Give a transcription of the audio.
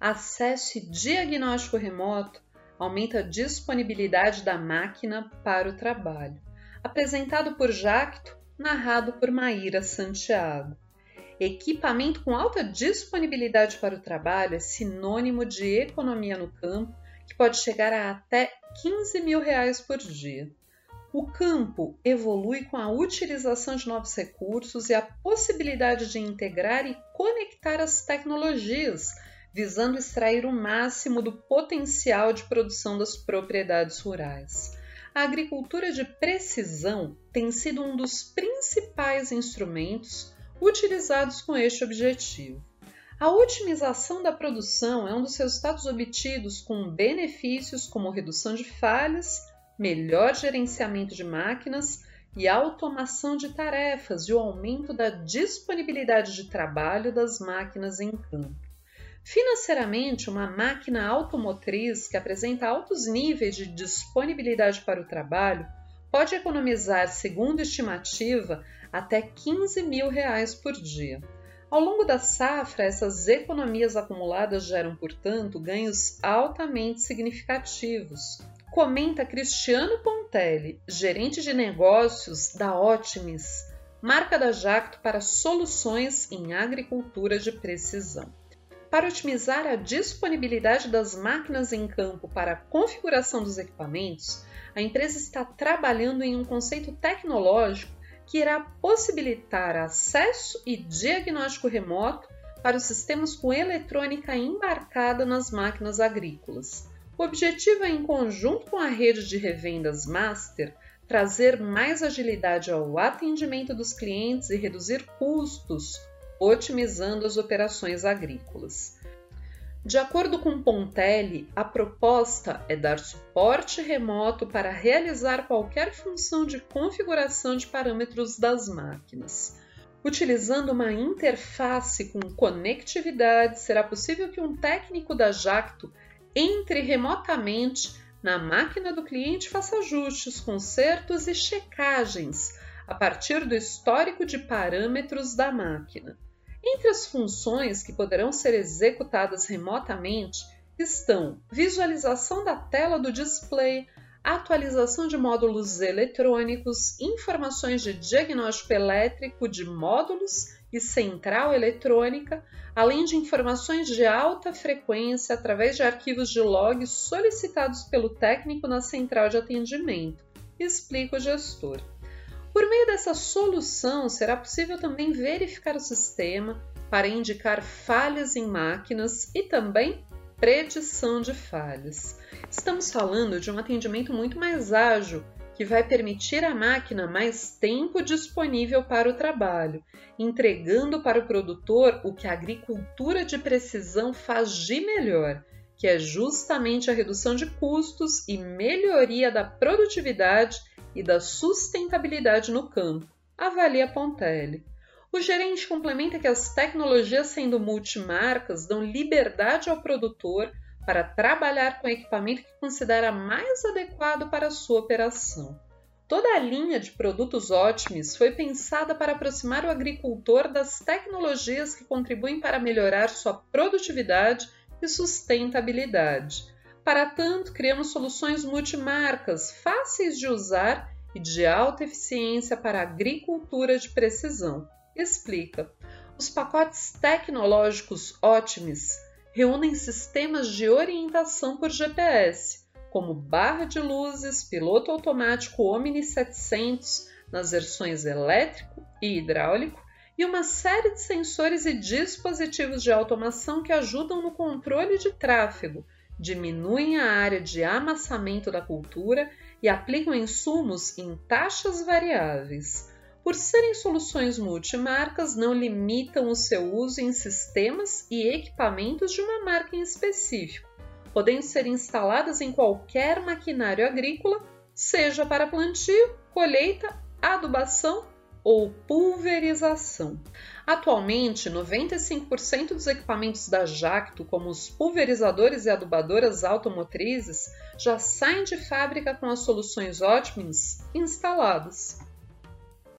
acesso e diagnóstico remoto aumenta a disponibilidade da máquina para o trabalho. Apresentado por Jacto, narrado por Maíra Santiago. Equipamento com alta disponibilidade para o trabalho é sinônimo de economia no campo, que pode chegar a até 15 mil reais por dia. O campo evolui com a utilização de novos recursos e a possibilidade de integrar e conectar as tecnologias, visando extrair o máximo do potencial de produção das propriedades rurais. A agricultura de precisão tem sido um dos principais instrumentos utilizados com este objetivo. A otimização da produção é um dos resultados obtidos com benefícios como redução de falhas, melhor gerenciamento de máquinas e automação de tarefas e o aumento da disponibilidade de trabalho das máquinas em campo. Financeiramente, uma máquina automotriz que apresenta altos níveis de disponibilidade para o trabalho pode economizar, segundo estimativa, até 15 mil reais por dia. Ao longo da safra, essas economias acumuladas geram, portanto, ganhos altamente significativos. Comenta Cristiano Pontelli, gerente de negócios da Optimis, marca da Jacto para soluções em agricultura de precisão. Para otimizar a disponibilidade das máquinas em campo para a configuração dos equipamentos, a empresa está trabalhando em um conceito tecnológico que irá possibilitar acesso e diagnóstico remoto para os sistemas com eletrônica embarcada nas máquinas agrícolas. O objetivo é, em conjunto com a rede de revendas Master, trazer mais agilidade ao atendimento dos clientes e reduzir custos, otimizando as operações agrícolas. De acordo com Pontelli, a proposta é dar suporte remoto para realizar qualquer função de configuração de parâmetros das máquinas. Utilizando uma interface com conectividade, será possível que um técnico da Jacto entre remotamente na máquina do cliente faça ajustes, consertos e checagens a partir do histórico de parâmetros da máquina. Entre as funções que poderão ser executadas remotamente estão visualização da tela do display, atualização de módulos eletrônicos, informações de diagnóstico elétrico de módulos e central eletrônica, além de informações de alta frequência através de arquivos de log solicitados pelo técnico na central de atendimento, explica o gestor. Por meio dessa solução, será possível também verificar o sistema para indicar falhas em máquinas e também predição de falhas. Estamos falando de um atendimento muito mais ágil que vai permitir à máquina mais tempo disponível para o trabalho, entregando para o produtor o que a agricultura de precisão faz de melhor, que é justamente a redução de custos e melhoria da produtividade e da sustentabilidade no campo, avalia Pontelli. O gerente complementa que as tecnologias, sendo multimarcas, dão liberdade ao produtor para trabalhar com o equipamento que considera mais adequado para a sua operação. Toda a linha de produtos ótimos foi pensada para aproximar o agricultor das tecnologias que contribuem para melhorar sua produtividade e sustentabilidade. Para tanto, criamos soluções multimarcas, fáceis de usar e de alta eficiência para agricultura de precisão. Explica. Os pacotes tecnológicos ótimos reúnem sistemas de orientação por GPS, como barra de luzes, piloto automático Omni 700 nas versões elétrico e hidráulico, e uma série de sensores e dispositivos de automação que ajudam no controle de tráfego, diminuem a área de amassamento da cultura e aplicam insumos em taxas variáveis. Por serem soluções multimarcas, não limitam o seu uso em sistemas e equipamentos de uma marca em específico, podendo ser instaladas em qualquer maquinário agrícola, seja para plantio, colheita, adubação ou pulverização. Atualmente, 95% dos equipamentos da Jacto, como os pulverizadores e adubadoras automotrizes, já saem de fábrica com as soluções Optimus instaladas.